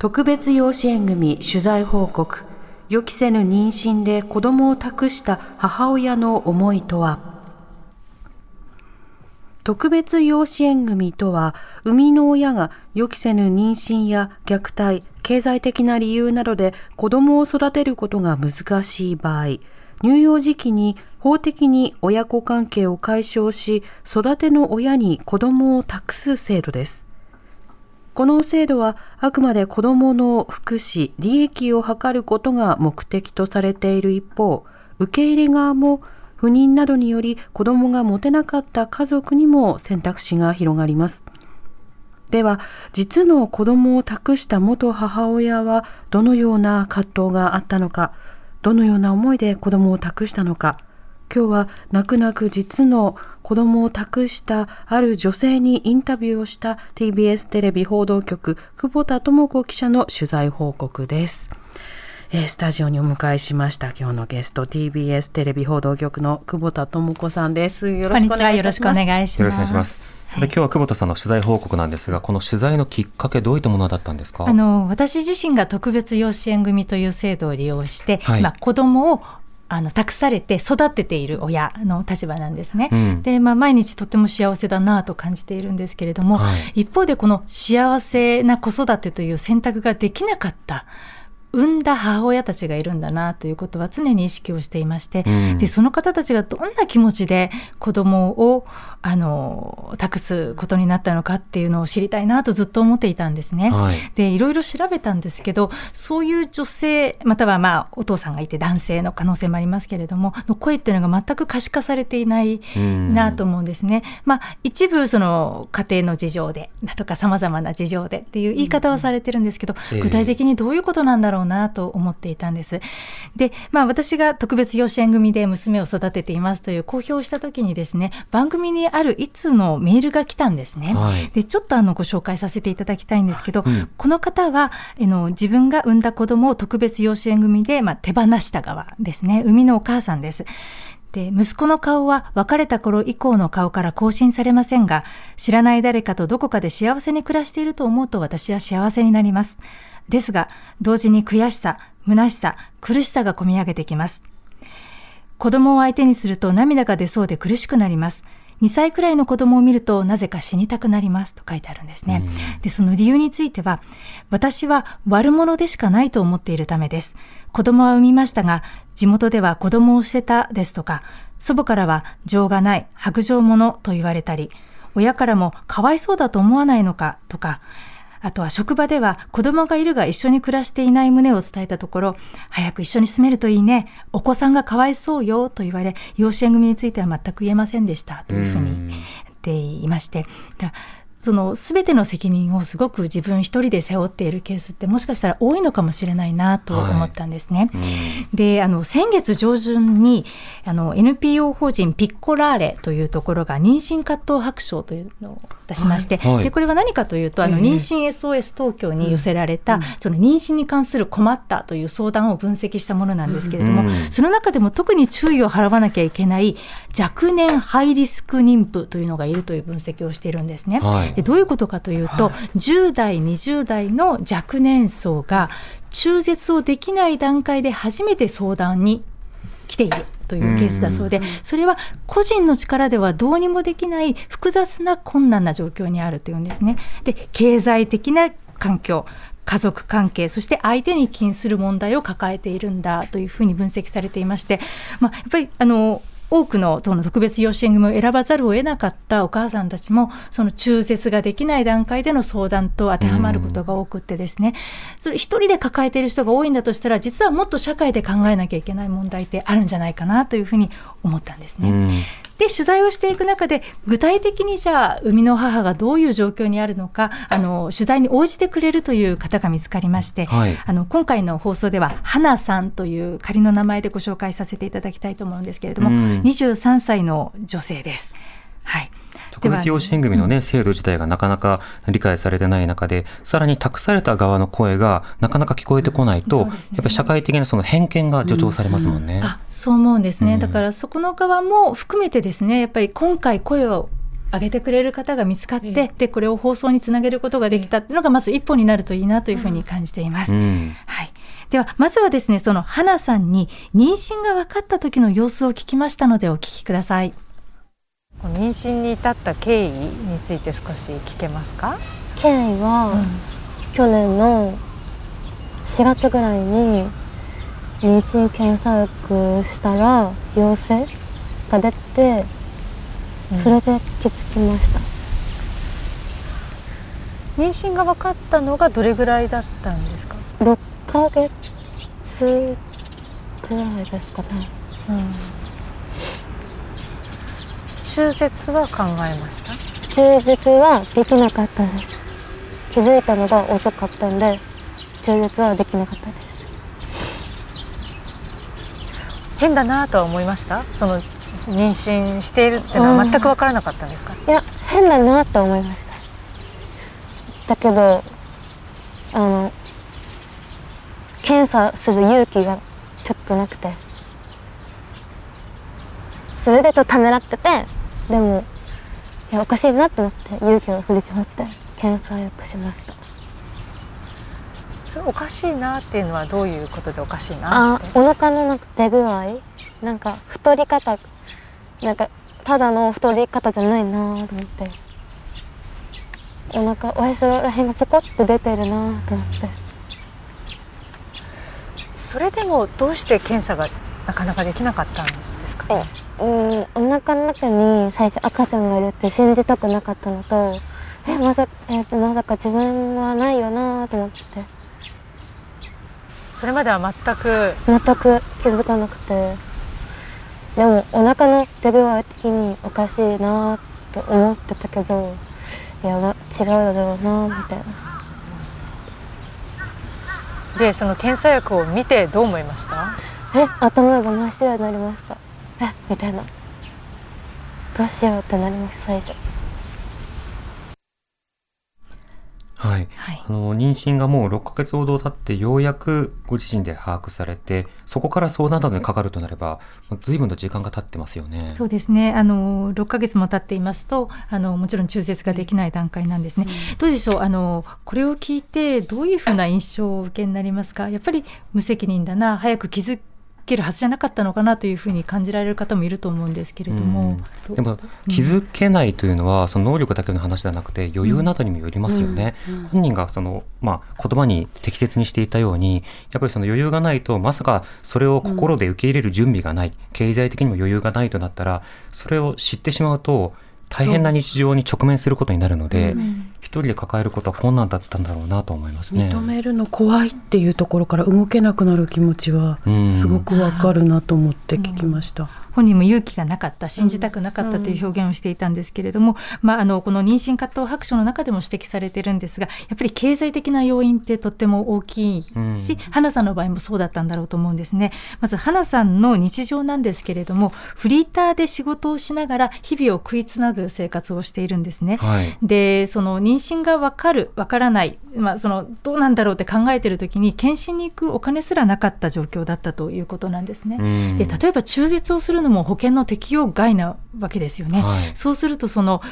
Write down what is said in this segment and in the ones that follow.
特別養子縁組取材報告予期せぬ妊娠で子供を託した母親の思いとは？特別養子縁組とは、生みの親が予期せぬ妊娠や虐待、経済的な理由などで子供を育てることが難しい場合、乳幼児期に法的に親子関係を解消し、育ての親に子供を託す制度です。この制度はあくまで子供の福祉、利益を図ることが目的とされている一方、受け入れ側も不妊などにより子供が持てなかった家族にも選択肢が広がります。では、実の子供を託した元母親はどのような葛藤があったのか、どのような思いで子供を託したのか、今日は泣く泣く実の子供を託したある女性にインタビューをした TBS テレビ報道局久保田智子記者の取材報告です。えースタジオにお迎えしました今日のゲスト TBS テレビ報道局の久保田智子さんです。よろしくおこんにちは。よろしくお願いします。よろしくお願いしますさて今日は久保田さんの取材報告なんですがこの取材のきっかけどういったものだったんですかあの私自身が特別養子縁組という制度を利用して、はいまあ、子供をあの託されて育てている親の立場なんですね。うん。で、まあ、毎日とっても幸せだなと感じているんですけれども、はい。一方でこの幸せな子育てという選択ができなかった産んだ母親たちがいるんだなということは常に意識をしていまして、うん。でその方たちがどんな気持ちで子供をあの託すことになったのかっていうのを知りたいなとずっと思っていたんですね。はいでいろいろ調べたんですけどそういう女性またはまあお父さんがいて男性の可能性もありますけれどもの声っていうのが全く可視化されていないうんなと思うんですね。まあ一部その家庭の事情でだとかさまざまな事情でっていう言い方はされてるんですけど、ええ具体的にどういうことなんだろうなと思っていたんです。でまあ私が特別養子縁組で娘を育てていますという公表をした時にですね番組にある一通のメールが来たんですね。はいでちょっとあのご紹介させていただきたいんですけど、うんこの方はあの自分が産んだ子供を特別養子縁組で、まあ、手放した側ですね産みのお母さんです。で息子の顔は別れた頃以降の顔から更新されませんが知らない誰かとどこかで幸せに暮らしていると思うと私は幸せになりますですが同時に悔しさ虚しさ苦しさがこみ上げてきます子供を相手にすると涙が出そうで苦しくなります。2歳くらいの子供を見るとなぜか死にたくなりますと書いてあるんですね。で、その理由については、私は悪者でしかないと思っているためです。子供は産みましたが、地元では子供を捨てたですとか、祖母からは情がない、白状者と言われたり、親からもかわいそうだと思わないのかとか、あとは職場では子供がいるが一緒に暮らしていない旨を伝えたところ、早く一緒に住めるといいね、お子さんがかわいそうよと言われ、養子縁組については全く言えませんでした。というふうに言っていまして、だその全ての責任をすごく自分一人で背負っているケースってもしかしたら多いのかもしれないなと思ったんですね。であの先月上旬にあの NPO 法人ピッコラーレというところが妊娠葛藤白書というのを出しまして、はい。はい。でこれは何かというとあの妊娠 SOS 東京に寄せられた、その妊娠に関する困ったという相談を分析したものなんですけれども、うん。その中でも特に注意を払わなきゃいけない若年ハイリスク妊婦というのがいるという分析をしているんですね。どういうことかというと、10代20代の若年層が中絶をできない段階で初めて相談に来ているというケースだそうで、それは個人の力ではどうにもできない複雑な困難な状況にあるというんですね。で経済的な環境家族関係そして相手に起因する問題を抱えているんだというふうに分析されていまして、まあ、やっぱりあの多くの党の特別養子縁組を選ばざるを得なかったお母さんたちもその中絶ができない段階での相談と当てはまることが多くてですねそれ一人で抱えている人が多いんだとしたら実はもっと社会で考えなきゃいけない問題ってあるんじゃないかなというふうに思ったんですね。うんで取材をしていく中で具体的にじゃあ生みの母がどういう状況にあるのかあの取材に応じてくれるという方が見つかりまして、はいあの今回の放送では花さんという仮の名前でご紹介させていただきたいと思うんですけれども、うん23歳の女性です。はい。特別養子縁組のね、制度自体がなかなか理解されてない中で、さらに託された側の声がなかなか聞こえてこないと、ね。やっぱり社会的なその偏見が助長されますもんね。あそう思うんですね、うん。だからそこの側も含めてですねやっぱり今回声を上げてくれる方が見つかって、ええ。でこれを放送につなげることができたっていうのがまず一歩になるといいなというふうに感じています。うん。はい、ではまずはですねその花さんに妊娠が分かった時の様子を聞きましたのでお聞きください。妊娠に至った経緯について少し聞けますか、経緯は、去年の4月ぐらいに妊娠検査薬したら陽性が出て、それで気づきました。妊娠が分かったのがどれぐらいだったんですか、6ヶ月ぐらいですかね中絶は考えました？中絶はできなかったです。気づいたのが遅かったんで中絶はできなかったです。変だなとは思いました？その妊娠しているっていうのは全く分からなかったんですか、いや変だなと思いました。だけどあの検査する勇気がちょっとなくて。それでちょっとためらっててでもいやおかしいなと思って勇気を振り絞って検査よくしました。それおかしいなっていうのはどういうことでおかしいなって？あお腹のなんか出具合？なんか太り方なんかただの太り方じゃないなと思って。お腹おへそらへんがポコって出てるなと思って。それでもどうして検査がなかなかできなかったんですかね？うんお腹の中に最初赤ちゃんがいるって信じたくなかったのとえまさ,、えーまさか自分はないよなと思って。それまでは全く？全く気づかなくて。でもお腹の出具合的におかしいなと思ってたけどいやま違うだろうなみたいな。でその検査薬を見てどう思いました？え頭が真っ白になりましたえみたいなどうしようってなりました最初。はい。はい。あの、妊娠がもう6ヶ月ほど経って、ようやくご自身で把握されて、そこから相談などにかかるとなれば、随分と時間が経ってますよね。そうですね。あの6ヶ月も経っていますとあのもちろん中絶ができない段階なんですね、どうでしょう？あのこれを聞いてどういうふうな印象をお受けになりますか？やっぱり無責任だな早く気づけるはずじゃなかったのかなというふうに感じられる方もいると思うんですけれども、どう？でも気づけないというのはその能力だけの話ではなくて余裕などにもよりますよね。本人がその、まあ、言葉に適切にしていたようにやっぱりその余裕がないとまさかそれを心で受け入れる準備がない、経済的にも余裕がないとなったらそれを知ってしまうと大変な日常に直面することになるので、一人で抱えることは困難だったんだろうなと思いますね。認めるの怖いっていうところから動けなくなる気持ちはうんすごくわかるなと思って聞きました。本人も勇気がなかった信じたくなかったという表現をしていたんですけれども、まあ、あのこの妊娠葛藤白書の中でも指摘されてるんですがやっぱり経済的な要因ってとっても大きいし、うん花さんの場合もそうだったんだろうと思うんですねまず花さんの日常なんですけれどもフリーターで仕事をしながら日々を食いつなぐ生活をしているんですね。はいでその妊娠が分かる分からない、まあ、そのどうなんだろうって考えてる時に検診に行くお金すらなかった状況だったということなんですね。うんで例えば中絶をするのも保険の適用外なわけですよね。はいそうするとその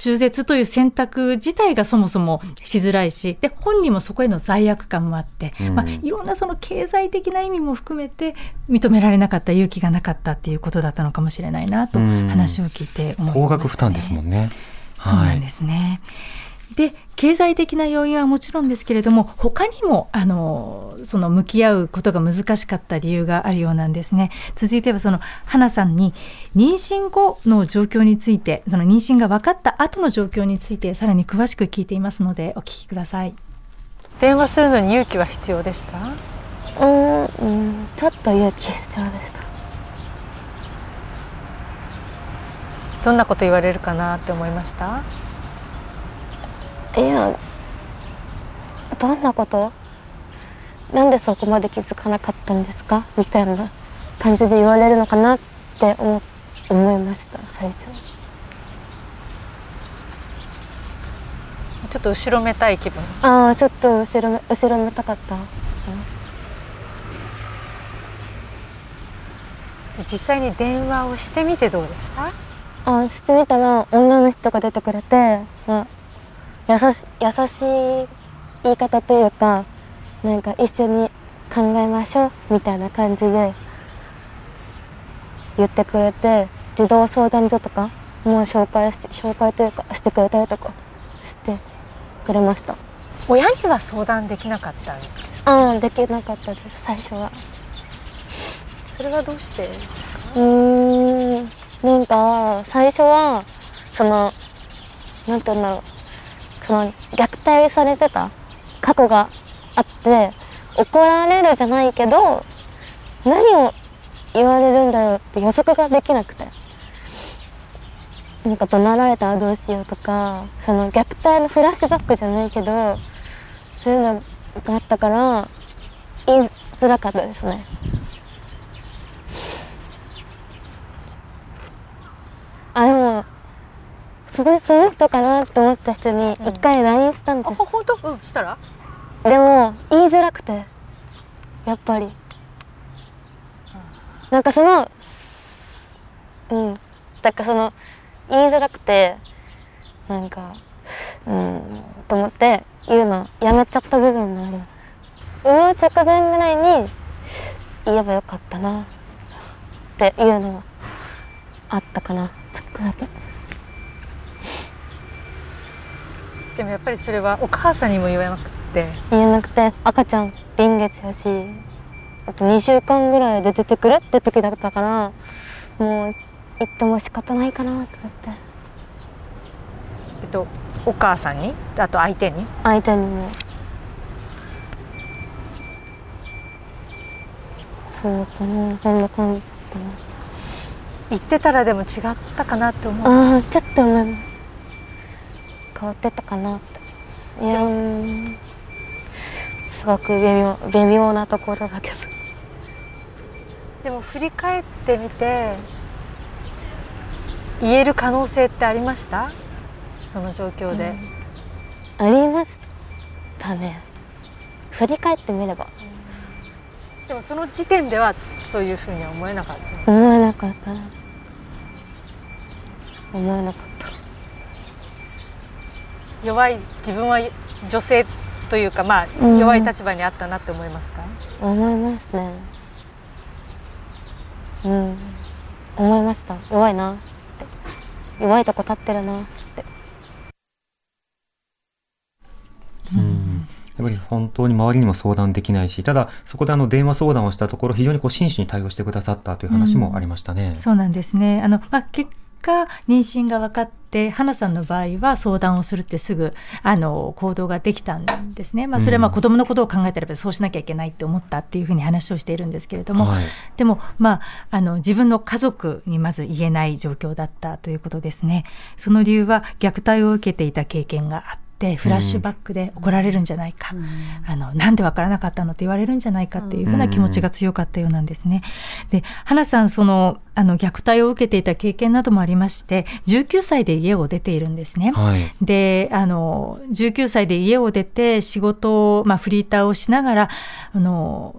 中絶という選択自体がそもそもしづらいしで本人もそこへの罪悪感もあって、うんまあ、いろんなその経済的な意味も含めて認められなかった勇気がなかったっていうことだったのかもしれないなとうん話を聞いて思いましたね高額負担ですもんね。そうなんですね。で経済的な要因はもちろんですけれども他にもあのその向き合うことが難しかった理由があるようなんですね。続いてはその花さんに妊娠後の状況についてその妊娠が分かった後の状況についてさらに詳しく聞いていますのでお聞きください。電話するのに勇気は必要でした？うんちょっと勇気必要でした。どんなこと言われるかなって思いました？いやどんなこと？なんでそこまで気づかなかったんですか？みたいな感じで言われるのかなって思思いました最初。ちょっと後ろめたい気分？ああちょっと後ろめ後ろめたかった。で実際に電話をしてみてどうでした？あしてみたら女の人が出てくれて、まあ、優し優しい言い方というかなんか一緒に考えましょうみたいな感じで言ってくれて児童相談所とかもう紹介して紹介というかしてくれたりとかしてくれました。親には相談できなかったんですか？ああできなかったです最初は。それはどうして？うーんなんか最初はそのなんて言うんだろうその虐待されてた過去があって怒られるじゃないけど何を言われるんだろうって予測ができなくてなんか怒鳴られたらどうしようとかその虐待のフラッシュバックじゃないけどそういうのがあったから言いづらかったですね。あでもそのその人かなと思った人に一回 LINE したんですあ、本当うんしたらでも言いづらくてやっぱりなんかそのうんだからその言いづらくてなんかうんと思って言うのやめちゃった部分もあります産む直前ぐらいに言えばよかったなっていうのはあったかなちょっとだけでもやっぱりそれはお母さんにも言えなくて。言えなくて赤ちゃん臨月やしあと2週間ぐらいで出てくる？って時だったからもう言っても仕方ないかなと思って。えっとお母さんに？あと相手に？相手にも。そうかな。そんな感じですかね。言ってたらでも違ったかなって思う。ああちょっと思います変わってたかなって。いや。ーすごく微妙微妙なところだけど。でも振り返ってみて言える可能性ってありました？その状況で、ありましたね。振り返ってみれば。でもその時点ではそういうふうには思えなかった。思えなかったな。思えなかった弱い自分は女性というかまあうん。弱い立場にあったなって思いますか、思いますね。うん。思いました。弱いな。って弱いとこ立ってるなって。うん。やっぱり本当に周りにも相談できないし、ただそこであの電話相談をしたところ、非常にこう真摯に対応してくださったという話もありましたね。そうなんですね。あの、まあ、結果、妊娠が分かって、花さんの場合は相談をするってすぐ、あの、行動ができたんですね。まあ、それはまあうん子供のことを考えたらそうしなきゃいけないって思ったっていうふうに話をしているんですけれども、はいでも、まあ、あの、自分の家族にまず言えない状況だったということですね。その理由は虐待を受けていた経験があって、フラッシュバックで怒られるんじゃないか、あの、なんでわからなかったのって言われるんじゃないかっていうふうな気持ちが強かったようなんですね。で、花さん、その、あの、虐待を受けていた経験などもありまして、19歳で家を出ているんですね。はい。で、あの、19歳で家を出て仕事を、まあ、フリーターをしながら、あの、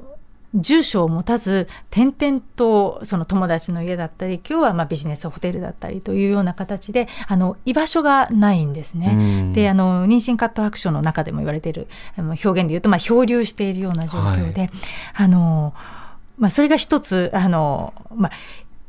住所を持たず、転々とその友達の家だったり、今日はまあビジネスホテルだったりというような形で、あの、居場所がないんですね。うんで、あの、妊娠カット白書の中でも言われている表現で言うと、まあ、漂流しているような状況で、あの、まあ、それが一つ、あの、まあ、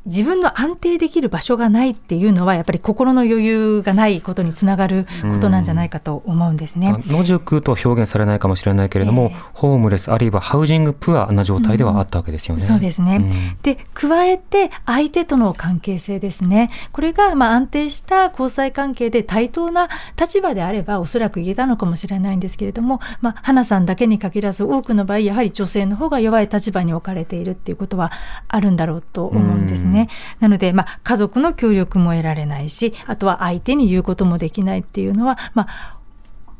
自分の安定できる場所がないっていうのは、やっぱり心の余裕がないことにつながることなんじゃないかと思うんですね。野宿と表現されないかもしれないけれども、ええホームレスあるいはハウジングプアな状態ではあったわけですよね。そうですね。うんで、加えて相手との関係性ですね。これがまあ安定した交際関係で対等な立場であればおそらく言えたのかもしれないんですけれども、まあ、花さんだけに限らず多くの場合、やはり女性の方が弱い立場に置かれているっていうことはあるんだろうと思うんですね。ね。なので、まあ、家族の協力も得られないし、あとは相手に言うこともできないっていうのは、まあ、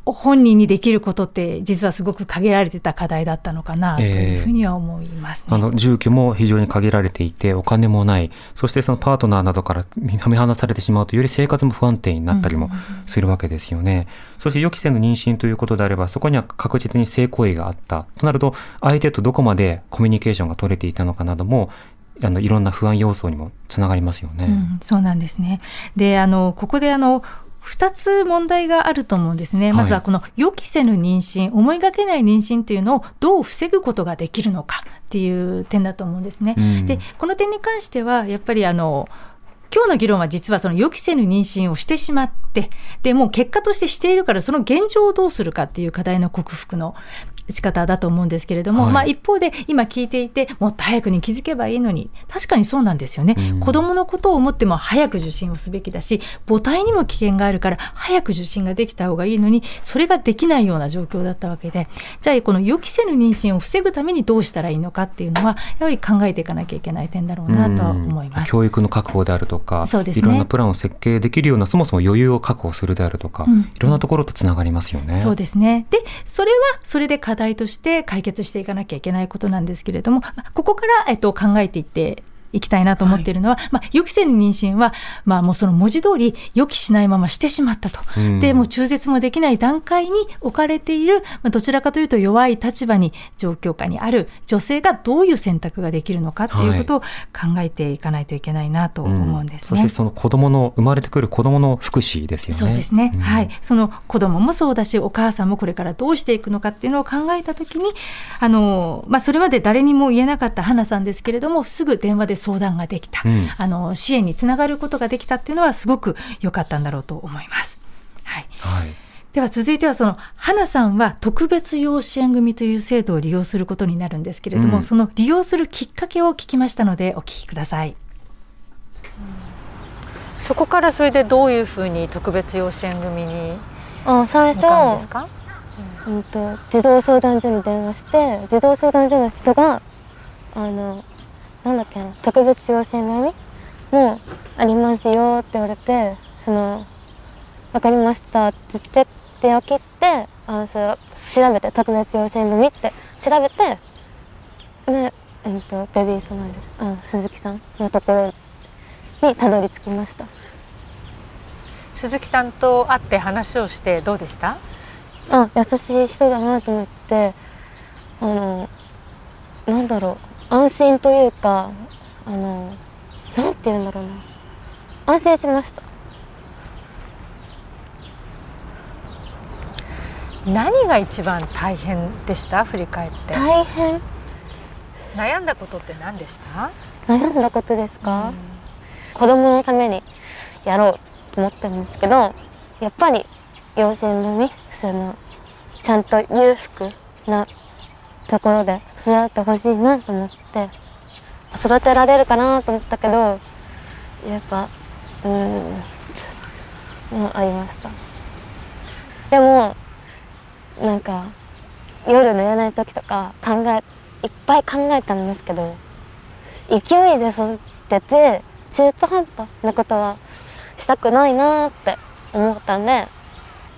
本人にできることって実はすごく限られてた課題だったのかなというふうには思います、ね。あの住居も非常に限られていてお金もない。そしてそのパートナーなどから見放されてしまうとより生活も不安定になったりもするわけですよね、そして予期せぬ妊娠ということであればそこには確実に性行為があった。となると相手とどこまでコミュニケーションが取れていたのかなどもあのいろんな不安要素にもつながりますよね。うん、そうなんですねであのここであの2つ問題があると思うんですね。まずはこの予期せぬ妊娠、思いがけない妊娠っていうのをどう防ぐことができるのかっていう点だと思うんですね。うんで、この点に関してはやっぱりあの今日の議論は実はその予期せぬ妊娠をしてしまって、でもう結果としてしているからその現状をどうするかっていう課題の克服の仕方だと思うんですけれども、はい。まあ一方で今聞いていてもっと早くに気づけばいいのに確かにそうなんですよね、うん。子供のことを思っても早く受診をすべきだし母体にも危険があるから早く受診ができた方がいいのにそれができないような状況だったわけで。じゃあこの予期せぬ妊娠を防ぐためにどうしたらいいのかっていうのはやはり考えていかなきゃいけない点だろうなとは思います。教育の確保であるとか、そうですね。いろんなプランを設計できるようなそもそも余裕を確保するであるとか、うん。いろんなところとつながりますよね。そうですね。で、それはそれで課題として解決していかなきゃいけないことなんですけれども、ここから、えっと、考えていっていきたいなと思っているのは、まあ、予期せぬ妊娠は、まあ、もうその文字通り予期しないまましてしまったと。うん。で、もう中絶もできない段階に置かれている、まあ、どちらかというと弱い立場に、状況下にある女性がどういう選択ができるのかっていうことを考えていかないといけないなと思うんですね。そしてその子供の生まれてくる子供の福祉ですよね。そうですね、うん。はい、その子供もそうだしお母さんもこれからどうしていくのかっていうのを考えた時にあの、まあ、それまで誰にも言えなかった花さんですけれどもすぐ電話で相談ができた、うんあの支援につながることができたっていうのはすごく良かったんだろうと思います。はいはい。では続いてはその花さんは特別養子縁組という制度を利用することになるんですけれども、うんその利用するきっかけを聞きましたのでお聞きください。そこからそれでどういうふうに特別養子縁組にあ最初向かうんですか？うんと児童相談所に電話して児童相談所の人があのなんだっけな特別養子縁組もありますよって言われてその分かりましたって言って電話切ってあのそれ調べて特別養子縁組って。調べてで、えっとベビースマイルあの鈴木さんのところにたどり着きました。鈴木さんと会って話をしてどうでした？あ優しい人だなと思ってあのなんだろう安心というかあのなんて言うんだろうな。安心しました。何が一番大変でした？振り返って。大変？悩んだことって何でした？悩んだことですか、子供のためにやろうと思ったんですけどやっぱり養子縁組そのちゃんと裕福なところで育ってほしいなと思って育てられるかなと思ったけどやっぱうんうんありました。でもなんか夜寝れない時とか考えいっぱい考えたんですけど勢いで育てて中途半端なことはしたくないなって思ったんで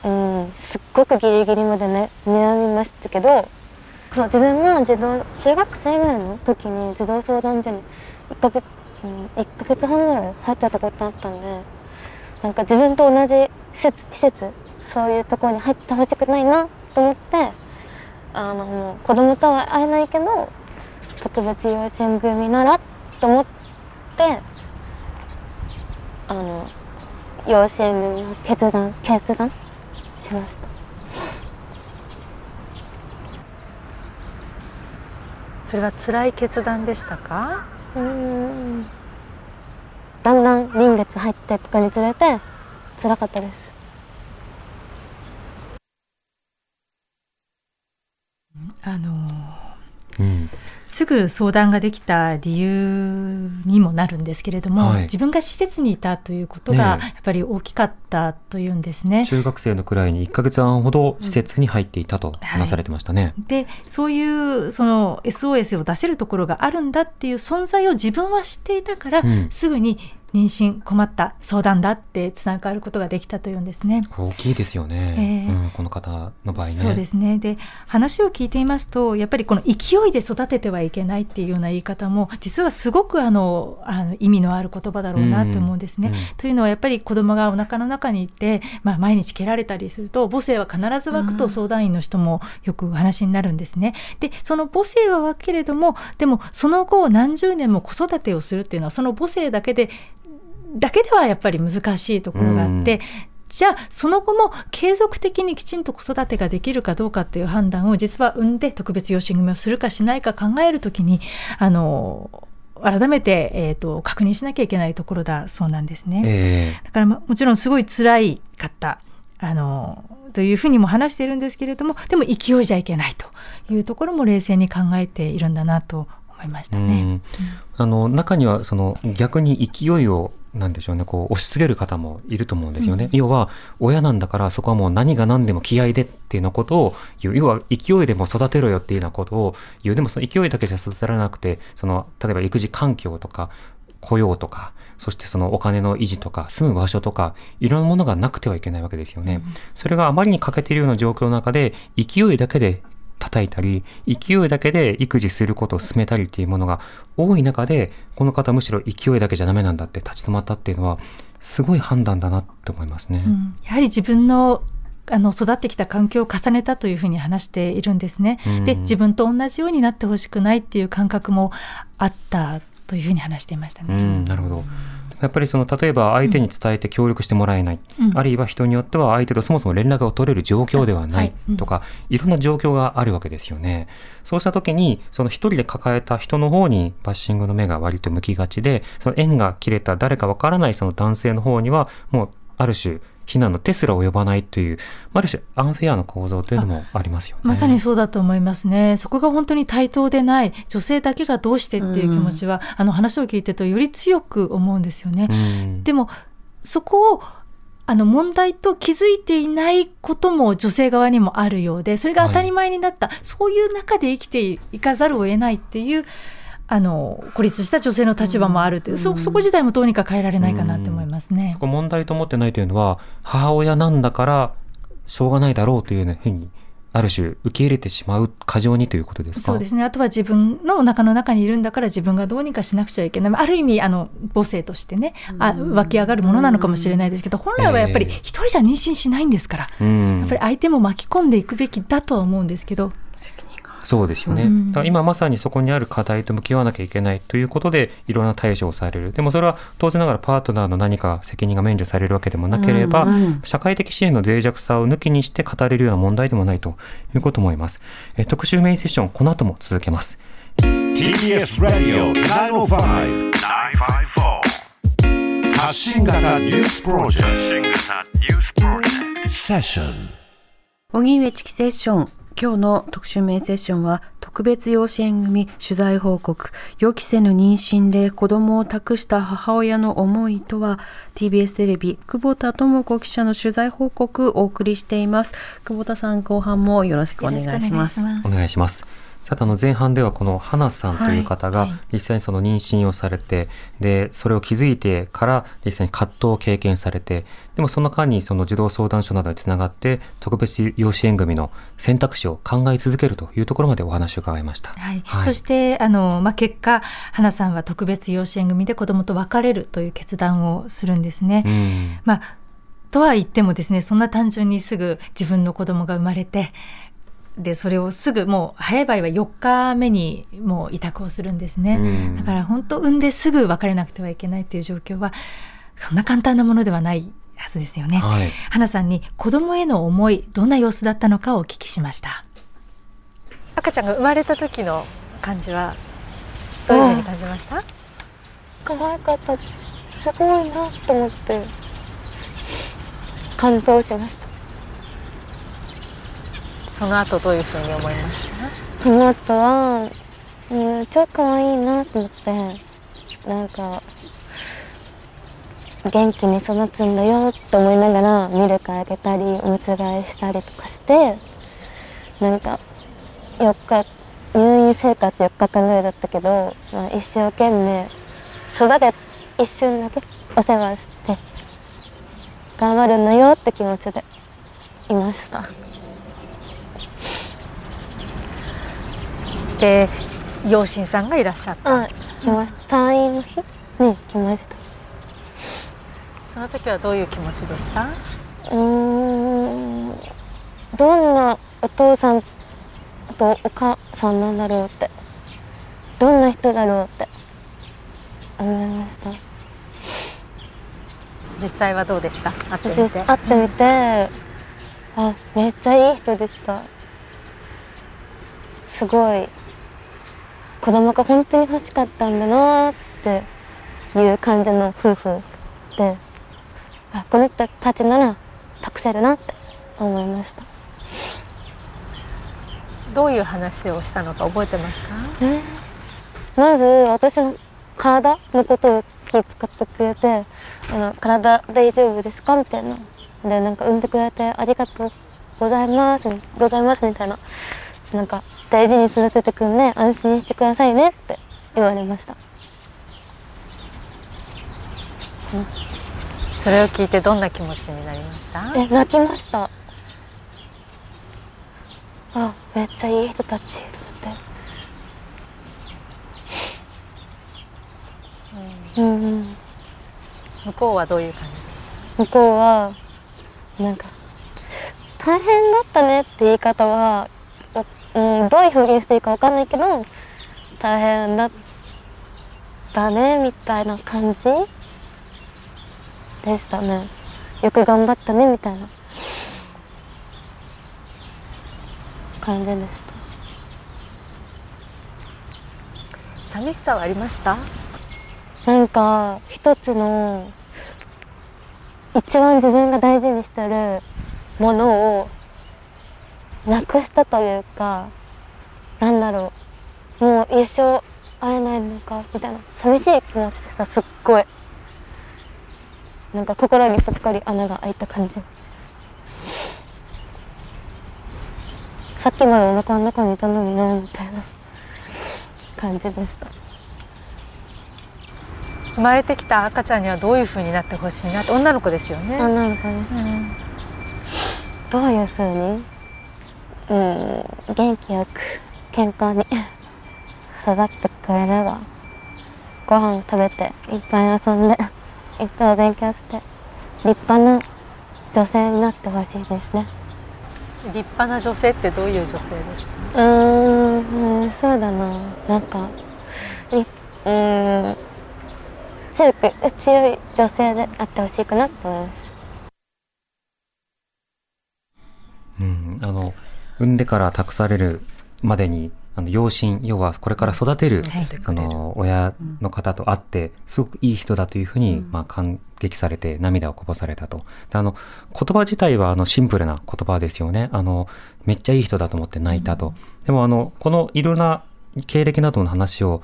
うんすっごくギリギリまでね悩みましたけどそう自分が児童中学生ぐらいの時に児童相談所に1ヶ月、1ヶ月半ぐらい入ってたことあったんでなんか自分と同じ施設施設そういうところに入ってほしくないなと思ってあのもう子供とは会えないけど特別養子縁組ならと思ってあの養子縁組を決断決断しました。それは辛い決断でしたか？うーん。だんだん臨月入っていくにつれて辛かったです。あのうんすぐ相談ができた理由にもなるんですけれども、はい自分が施設にいたということねがえやっぱり大きかったというんですね。中学生のくらいに1ヶ月半ほど施設に入っていたと話されてましたね。でそういうその SOS を出せるところがあるんだっていう存在を自分は知っていたから、うんすぐに妊娠困った相談だってつながることができたというんですね。大きいですよね、ええうん、この方の場合ね。そうですねで話を聞いていますとやっぱりこの勢いで育ててはいけないっていうような言い方も実はすごくあのあの意味のある言葉だろうなって思うんですね。うんうんというのはやっぱり子供がお腹の中にいて、まあ、毎日蹴られたりすると母性は必ず湧くと相談員の人もよくお話になるんですね。でその母性は湧くけれどもでもその後何十年も子育てをするっていうのはその母性だけでだけではやっぱり難しいところがあって、じゃあその後も継続的にきちんと子育てができるかどうかっていう判断を実は産んで特別養子組をするかしないか考えるときにあの改めて、えー、と確認しなきゃいけないところだそうなんですね。えだからまもちろんすごい辛いかったあのというふうにも話しているんですけれどもでも勢いじゃいけないというところも冷静に考えているんだなと思いましたね。うんあの中にはその逆に勢いをなんでしょうね。こう押し付ける方もいると思うんですよね、要は親なんだからそこはもう何が何でも気合でっていうようなことを言う。要は勢いでも育てろよっていうようなことを言う。でもその勢いだけじゃ育てられなくてその例えば育児環境とか雇用とかそしてそのお金の維持とか住む場所とかいろんなものがなくてはいけないわけですよね、それがあまりに欠けているような状況の中で勢いだけで叩いたり勢いだけで育児することを進めたりっていうものが多い中でこの方むしろ勢いだけじゃダメなんだって立ち止まったっていうのはすごい判断だなって思いますね。うんやはり自分のあの育ってきた環境を重ねたというふうに話しているんですね。うんで自分と同じようになってほしくないっていう感覚もあったというふうに話していましたね。うん、なるほど。やっぱりその例えば相手に伝えて協力してもらえない、うん。あるいは人によっては相手とそもそも連絡を取れる状況ではなはい。とか、いろんな状況があるわけですよね。そうした時にその一人で抱えた人の方にバッシングの目が割と向きがちでその縁が切れた誰かわからないその男性の方にはもうある種非難の手すら及ばないというある種アンフェアな構造というのもありますよね。まさにそうだと思いますね。そこが本当に対等でない女性だけがどうしてっていう気持ちは、あの話を聞いてるとより強く思うんですよね。うんでもそこをあの問題と気づいていないことも女性側にもあるようでそれが当たり前になった、そういう中で生きていかざるを得ないっていうあの孤立した女性の立場もあるっていう、そそこ自体もどうにか変えられないかなって思いますね。そ。こ問題と思ってないというのは母親なんだからしょうがないだろうというふうにある種受け入れてしまう過剰にということですか？そうですね。あとは自分のお腹の中にいるんだから自分がどうにかしなくちゃいけない。ある意味あの母性としてねあ湧き上がるものなのかもしれないですけど本来はやっぱりええ。一人じゃ妊娠しないんですから、うん。やっぱり相手も巻き込んでいくべきだとは思うんですけどそうですよね、うん。だから今まさにそこにある課題と向き合わなきゃいけないということでいろんな対処をされる。でもそれは当然ながらパートナーの何か責任が免除されるわけでもなければ、社会的支援の脆弱さを抜きにして語れるような問題でもないということも思います。えー特集メインセッションこの後も続けます。TBS ラディオ905-954発信型ニュースプロジェクト。セッション荻上チキセッション今日の特集メインセッションは特別養子縁組取材報告予期せぬ妊娠で子供を託した母親の思いとは TBS テレビ久保田智子記者の取材報告をお送りしています久保田さん後半もよろしくお願いしますお願いします。さてあの前半ではこの花さんという方が実際にその妊娠をされて、でそれを気づいてから実際に葛藤を経験されてでもその間にその児童相談所などにつながって特別養子縁組の選択肢を考え続けるというところまでお話を伺いました。はいはいそしてあの、まあ、結果花さんは特別養子縁組で子供と別れるという決断をするんですね。うんまあ、とは言ってもですねそんな単純にすぐ自分の子供が生まれてでそれをすぐもう早い場合は4日目にもう委託をするんですね。うんだから本当産んですぐ別れなくてはいけないっていう状況はそんな簡単なものではないはずですよね。はい花さんに子供への思いどんな様子だったのかをお聞きしました。赤ちゃんが生まれた時の感じはどういうふうに感じました？可愛かったすごいなと思って感動しましたその後どういうふうに思いました？その後はうん、超可愛いなと思ってなんか元気に育つんだよって思いながらミルクあげたりおむつ替えしたりとかしてなんか4日入院生活4日間ぐらいだったけど、まあ、一生懸命育て一瞬だけお世話して頑張るんだよって気持ちでいました。で養親さんがいらっしゃった。あ来ました。退院の日？に来ました。その時はどういう気持ちでした？うーん。どんなお父さんとお母さんなんだろうって。どんな人だろうって。思いました。実際はどうでした？会ってみ実て会ってみて。あめっちゃいい人でした。すごい子供が本当に欲しかったんだなっていう感じの夫婦であこの人たちなら託せるなって思いました。どういう話をしたのか覚えてますか？えーまず私の体のことを気遣ってくれて「あの体大丈夫ですか?」みたいな。でなんか産んでくれて「ありがとうございます」ございますみたいな。なんか大事に育ててくんで安心してくださいねって言われました。それを聞いてどんな気持ちになりました？え泣きました。あめっちゃいい人たちと思って。うん。うん向こうはどういう感じでし向こうはなんか「大変だったね」って言い方は、おうん、どういう表現していいかわかんないけど「大変だったね」みたいな感じでしたね。よく頑張ったねみたいな。感じでしたた。寂しさはありました？なんか一つの一番自分が大事にしてるものをなくしたというかなんだろう。もう一生会えないのかみたいな。寂しい気持ちでしたすっごい。なんか心にぽっかり穴が開いた感じ。さっきまでお腹の中にいたのになみたいな感じでした。生まれてきた赤ちゃんにはどういう風になってほしいなって。女の子ですよね、女の子にうん。どういうふうに？うん。元気よく健康に育ってくれればご飯食べていっぱい遊んでいっぱいお勉強して立派な女性になってほしいですね。立派な女性ってどういう女性ですか？うーんうんそうだな。なんかいうん強く強い女性であってほしいかなと思います。うん、あの産んでから託されるまでにあの養親要はこれから育てる、はい。その親の方と会ってすごくいい人だというふうに、まあ、感激されて涙をこぼされたと。であの言葉自体はあのシンプルな言葉ですよね。あのめっちゃいい人だと思って泣いたと、でもあのこのいろんな経歴などの話を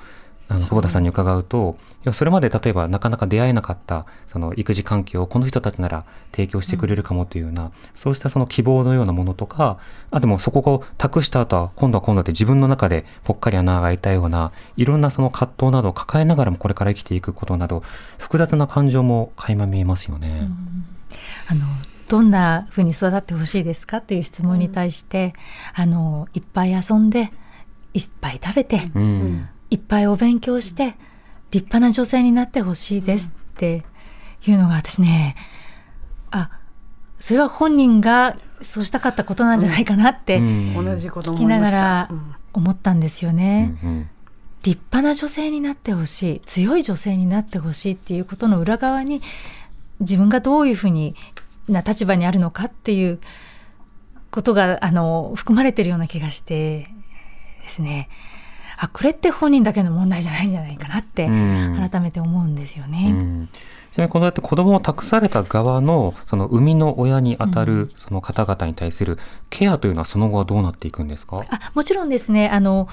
あの久保田さんに伺うとそれまで例えばなかなか出会えなかったその育児環境をこの人たちなら提供してくれるかもというような、そうしたその希望のようなものとかあともそこを託した後は今度は今度で自分の中でぽっかり穴が開いたようないろんなその葛藤などを抱えながらもこれから生きていくことなど複雑な感情も垣間見えますよね。あのどんな風に育ってほしいですかっていう質問に対して、あのいっぱい遊んでいっぱい食べて、うんいっぱいお勉強して立派な女性になってほしいですっていうのが私ねあそれは本人がそうしたかったことなんじゃないかなってうん。同じこと聞きながらうん。思ったんですよね。うん。立派な女性になってほしい強い女性になってほしいっていうことの裏側に自分がどういうふうにな立場にあるのかっていうことがあの含まれてるような気がしてですねあこれって本人だけの問題じゃないんじゃないかなってうん。改めて思うんですよね。うん。ちなみにこのやって子供を託された側のその生みの親にあたるその方々に対するケアというのはその後はどうなっていくんですか、あもちろんですね。あの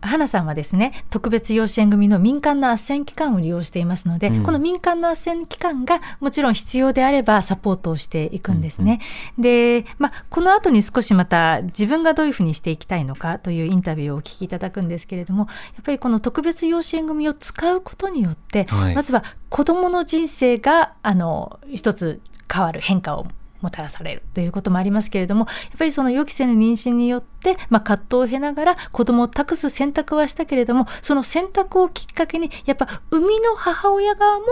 花さんはですね特別養子縁組の民間の斡旋機関を利用していますので、うん。この民間の斡旋機関がもちろん必要であればサポートをしていくんですね。で、まあ、この後に少しまた自分がどういうふうにしていきたいのかというインタビューをお聞きいただくんですけれどもやっぱりこの特別養子縁組を使うことによって、はい。まずは子どもの人生があの一つ変わる変化をもたらされるということもありますけれどもやっぱりその予期せぬ妊娠によって、まあ、葛藤を経ながら子供を託す選択はしたけれどもその選択をきっかけにやっぱ生みの母親側も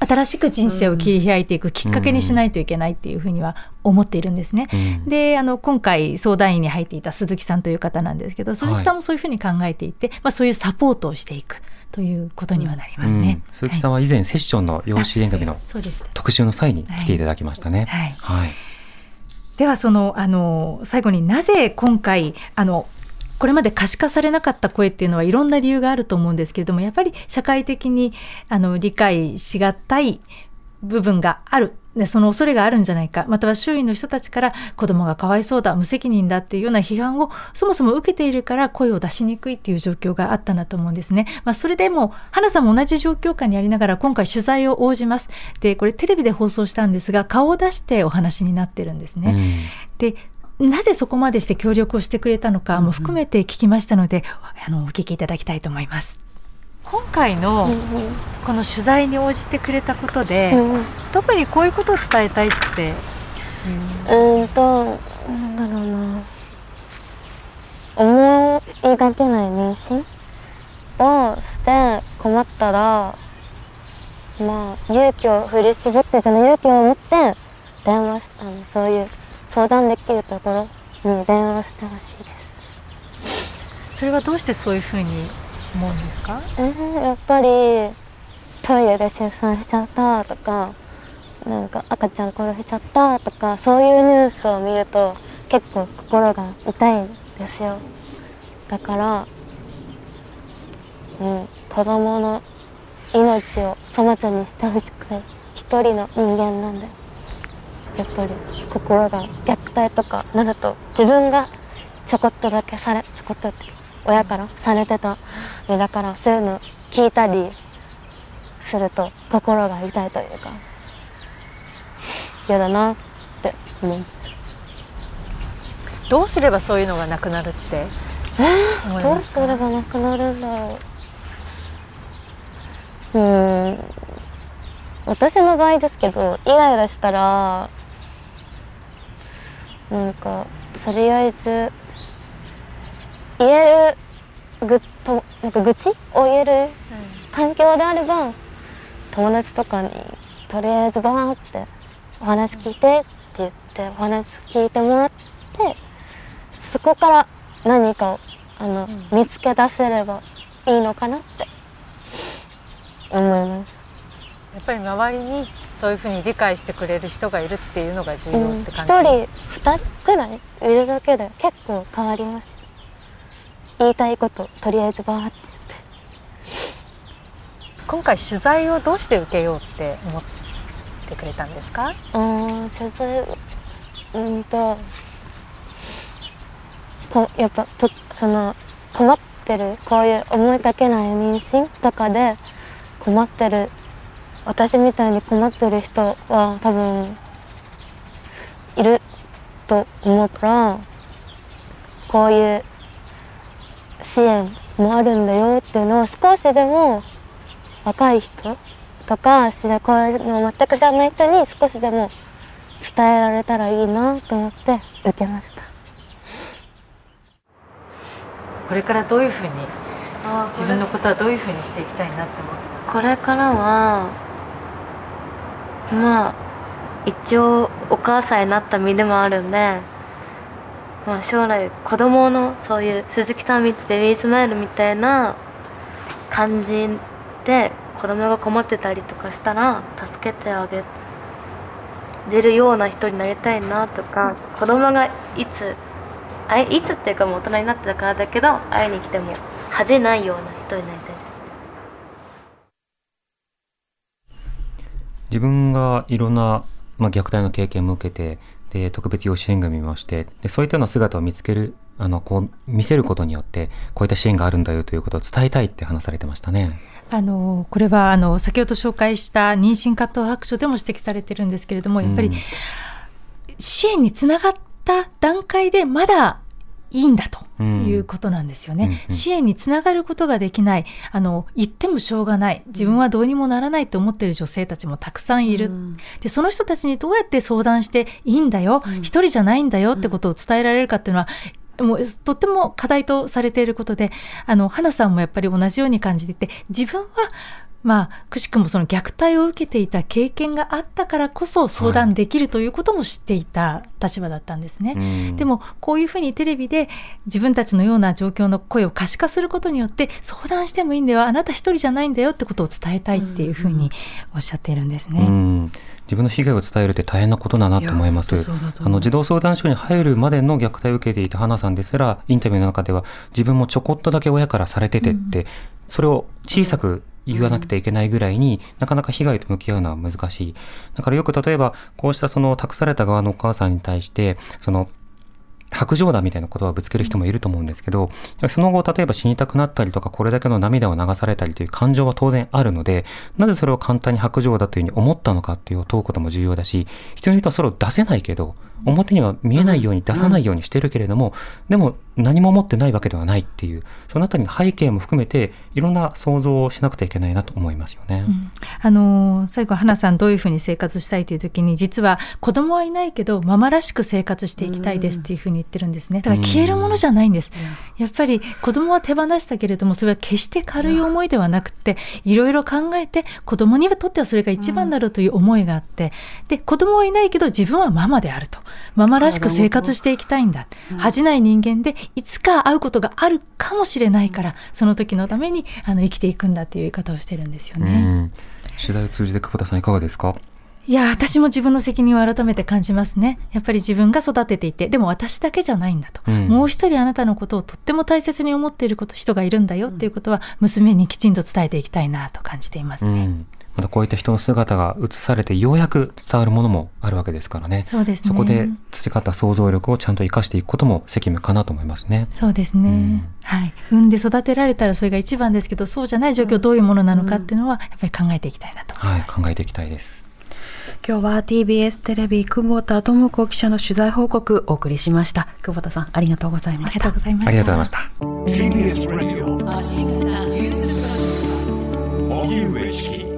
新しく人生を切り開いていくきっかけにしないといけないっていうふうには思っているんですね。うんであの今回相談員に入っていた鈴木さんという方なんですけど鈴木さんもそういうふうに考えていて、まあ、そういうサポートをしていくということにはなりますね。うん鈴木さんは以前セッションの養子縁組の特集の際に来ていただきましたね。はいはい。ではそのあの最後になぜ今回あのこれまで可視化されなかった声っていうのはいろんな理由があると思うんですけれどもやっぱり社会的にあの理解しがたい部分があるでその恐れがあるんじゃないかまたは周囲の人たちから子供がかわいそうだ無責任だっていうような批判をそもそも受けているから声を出しにくいっていう状況があったんだと思うんですね。まあ、それでも花さんも同じ状況下にありながら今回取材を応じます。でこれテレビで放送したんですが顔を出してお話になってるんですね。うんでなぜそこまでして協力をしてくれたのかも含めて聞きましたので、あのお聞きいただきたいと思います。今回のうんこの取材に応じてくれたことで、うんうん。特にこういうことを伝えたいって、うーんとなんだろうな。思いがけない妊娠をして困ったらまあ勇気を振り絞ってその勇気を持って電話しあの。そういう相談できるところに電話してほしいです。それはどうしてそういうふうに思うんですか？えー、やっぱりトイレで出産しちゃったとかなんか赤ちゃん殺しちゃったとかそういうニュースを見ると結構心が痛いんですよ。だから、うん、子供の命を粗末にしてほしくない。一人の人間なんで。やっぱり心が虐待とかなると自分がちょこっとだけされちょこっとって親からされてたでだからそういうの聞いたりすると心が痛いというか嫌だなって思う。どうすればそういうのがなくなるって思いどうすればなくなるんだろう。うん。私の場合ですけどイライラしたらなんかとりあえず言えるぐとなんか愚痴？を言える環境であれば友達とかにとりあえずバーってお話聞いてって言ってお話聞いてもらってそこから何かをあの、見つけ出せればいいのかなって思います。やっぱり周りにそういうふうに理解してくれる人がいるっていうのが重要うん一って感じ、人二人ぐらいいるだけで結構変わりますよ言いたいこととりあえずバーって今回取材をどうして受けようって思ってくれたんですか？うん取材うんとこやっぱとその困ってるこういう思いがけない妊娠とかで困ってる私みたいに困ってる人は多分いると思うからこういう支援もあるんだよっていうのを少しでも若い人とか知らこういうの全く知らない人に少しでも伝えられたらいいなと思って受けました。これからどういうふうに自分のことはどういうふうにしていきたいなって思ってこれからはまあ一応お母さんになった身でもあるんで、まあ、将来子供のそういう鈴木さんみベビースマイルみたいな感じで子供が困ってたりとかしたら助けてあげれるような人になりたいなとか子供がいつあいいつっていうかもう大人になってたからだけど会いに来ても恥じないような人になりたいです。自分がいろんな、まあ、虐待の経験も受けてで特別養子縁組みをしてでそういったような姿を見つけるあのこう見せることによってこういった支援があるんだよということを伝えたいって話されてましたね。あのこれはあの先ほど紹介した妊娠葛藤白書でも指摘されてるんですけれどもやっぱりうん支援につながった段階でまだいいんだということなんですよね。うん。うん。支援につながることができない、あの言ってもしょうがない、自分はどうにもならないと思っている女性たちもたくさんいる。でその人たちにどうやって相談していいんだよ、一人じゃないんだよってことを伝えられるかっていうのは、もうとっても課題とされていることで、あの花さんもやっぱり同じように感じていて、自分はまあ、くしくもその虐待を受けていた経験があったからこそ相談できるということも知っていた立場だったんですね。うんでもこういうふうにテレビで自分たちのような状況の声を可視化することによって相談してもいいんだよあなた一人じゃないんだよってことを伝えたいっていうふうにおっしゃっているんですね。うん自分の被害を伝えるって大変なことだなと思います。あの児童相談所に入るまでの虐待を受けていた花さんですら、インタビューの中では自分もちょこっとだけ親からされててって、それを小さく言わなくてはいけないぐらいに、なかなか被害と向き合うのは難しい。だからよく例えば、こうしたその託された側のお母さんに対して、その白状だみたいな言葉をぶつける人もいると思うんですけど、その後、例えば死にたくなったりとか、これだけの涙を流されたりという感情は当然あるので、なぜそれを簡単に白状だというふうに思ったのかっていうを問うことも重要だし、人によってはそれを出せないけど、表には見えないように出さないようにしてるけれども、でも何も持ってないわけではないっていう、そのあたりの背景も含めて、いろんな想像をしなくてはいけないなと思いますよね。あの最後花さんどういうふうに生活したいという時に実は子供はいないけどママらしく生活していきたいですっていうふうに言ってるんですね。だから消えるものじゃないんです。やっぱり子供は手放したけれどもそれは決して軽い思いではなくていろいろ考えて子供にとってはそれが一番だろうという思いがあってで子供はいないけど自分はママであるとママらしく生活していきたいんだ恥じない人間でいつか会うことがあるかもしれないからその時のためにあの生きていくんだっていう言い方をしてるんですよね。うん取材を通じて久保田さんいかがですか？いや、私も自分の責任を改めて感じますね。やっぱり自分が育てていて、でも私だけじゃないんだと。うんもう一人あなたのことをとっても大切に思っていること人がいるんだよっていうことは、娘にきちんと伝えていきたいなと感じていますね。うん、またこういった人の姿が映されてようやく伝わるものもあるわけですからね。そうですね。こで培った想像力をちゃんと生かしていくことも責務かなと思いますね。そうですね、うんはい。産んで育てられたらそれが一番ですけど、そうじゃない状況どういうものなのかっていうのは、やっぱり考えていきたいなと思いはい。考えていきたいです。今日は TBS テレビ久保田智子記者の取材報告お送りしました久保田さんありがとうございありましたがとうございました。ありがとうございました。TBS Radio 荻上チキ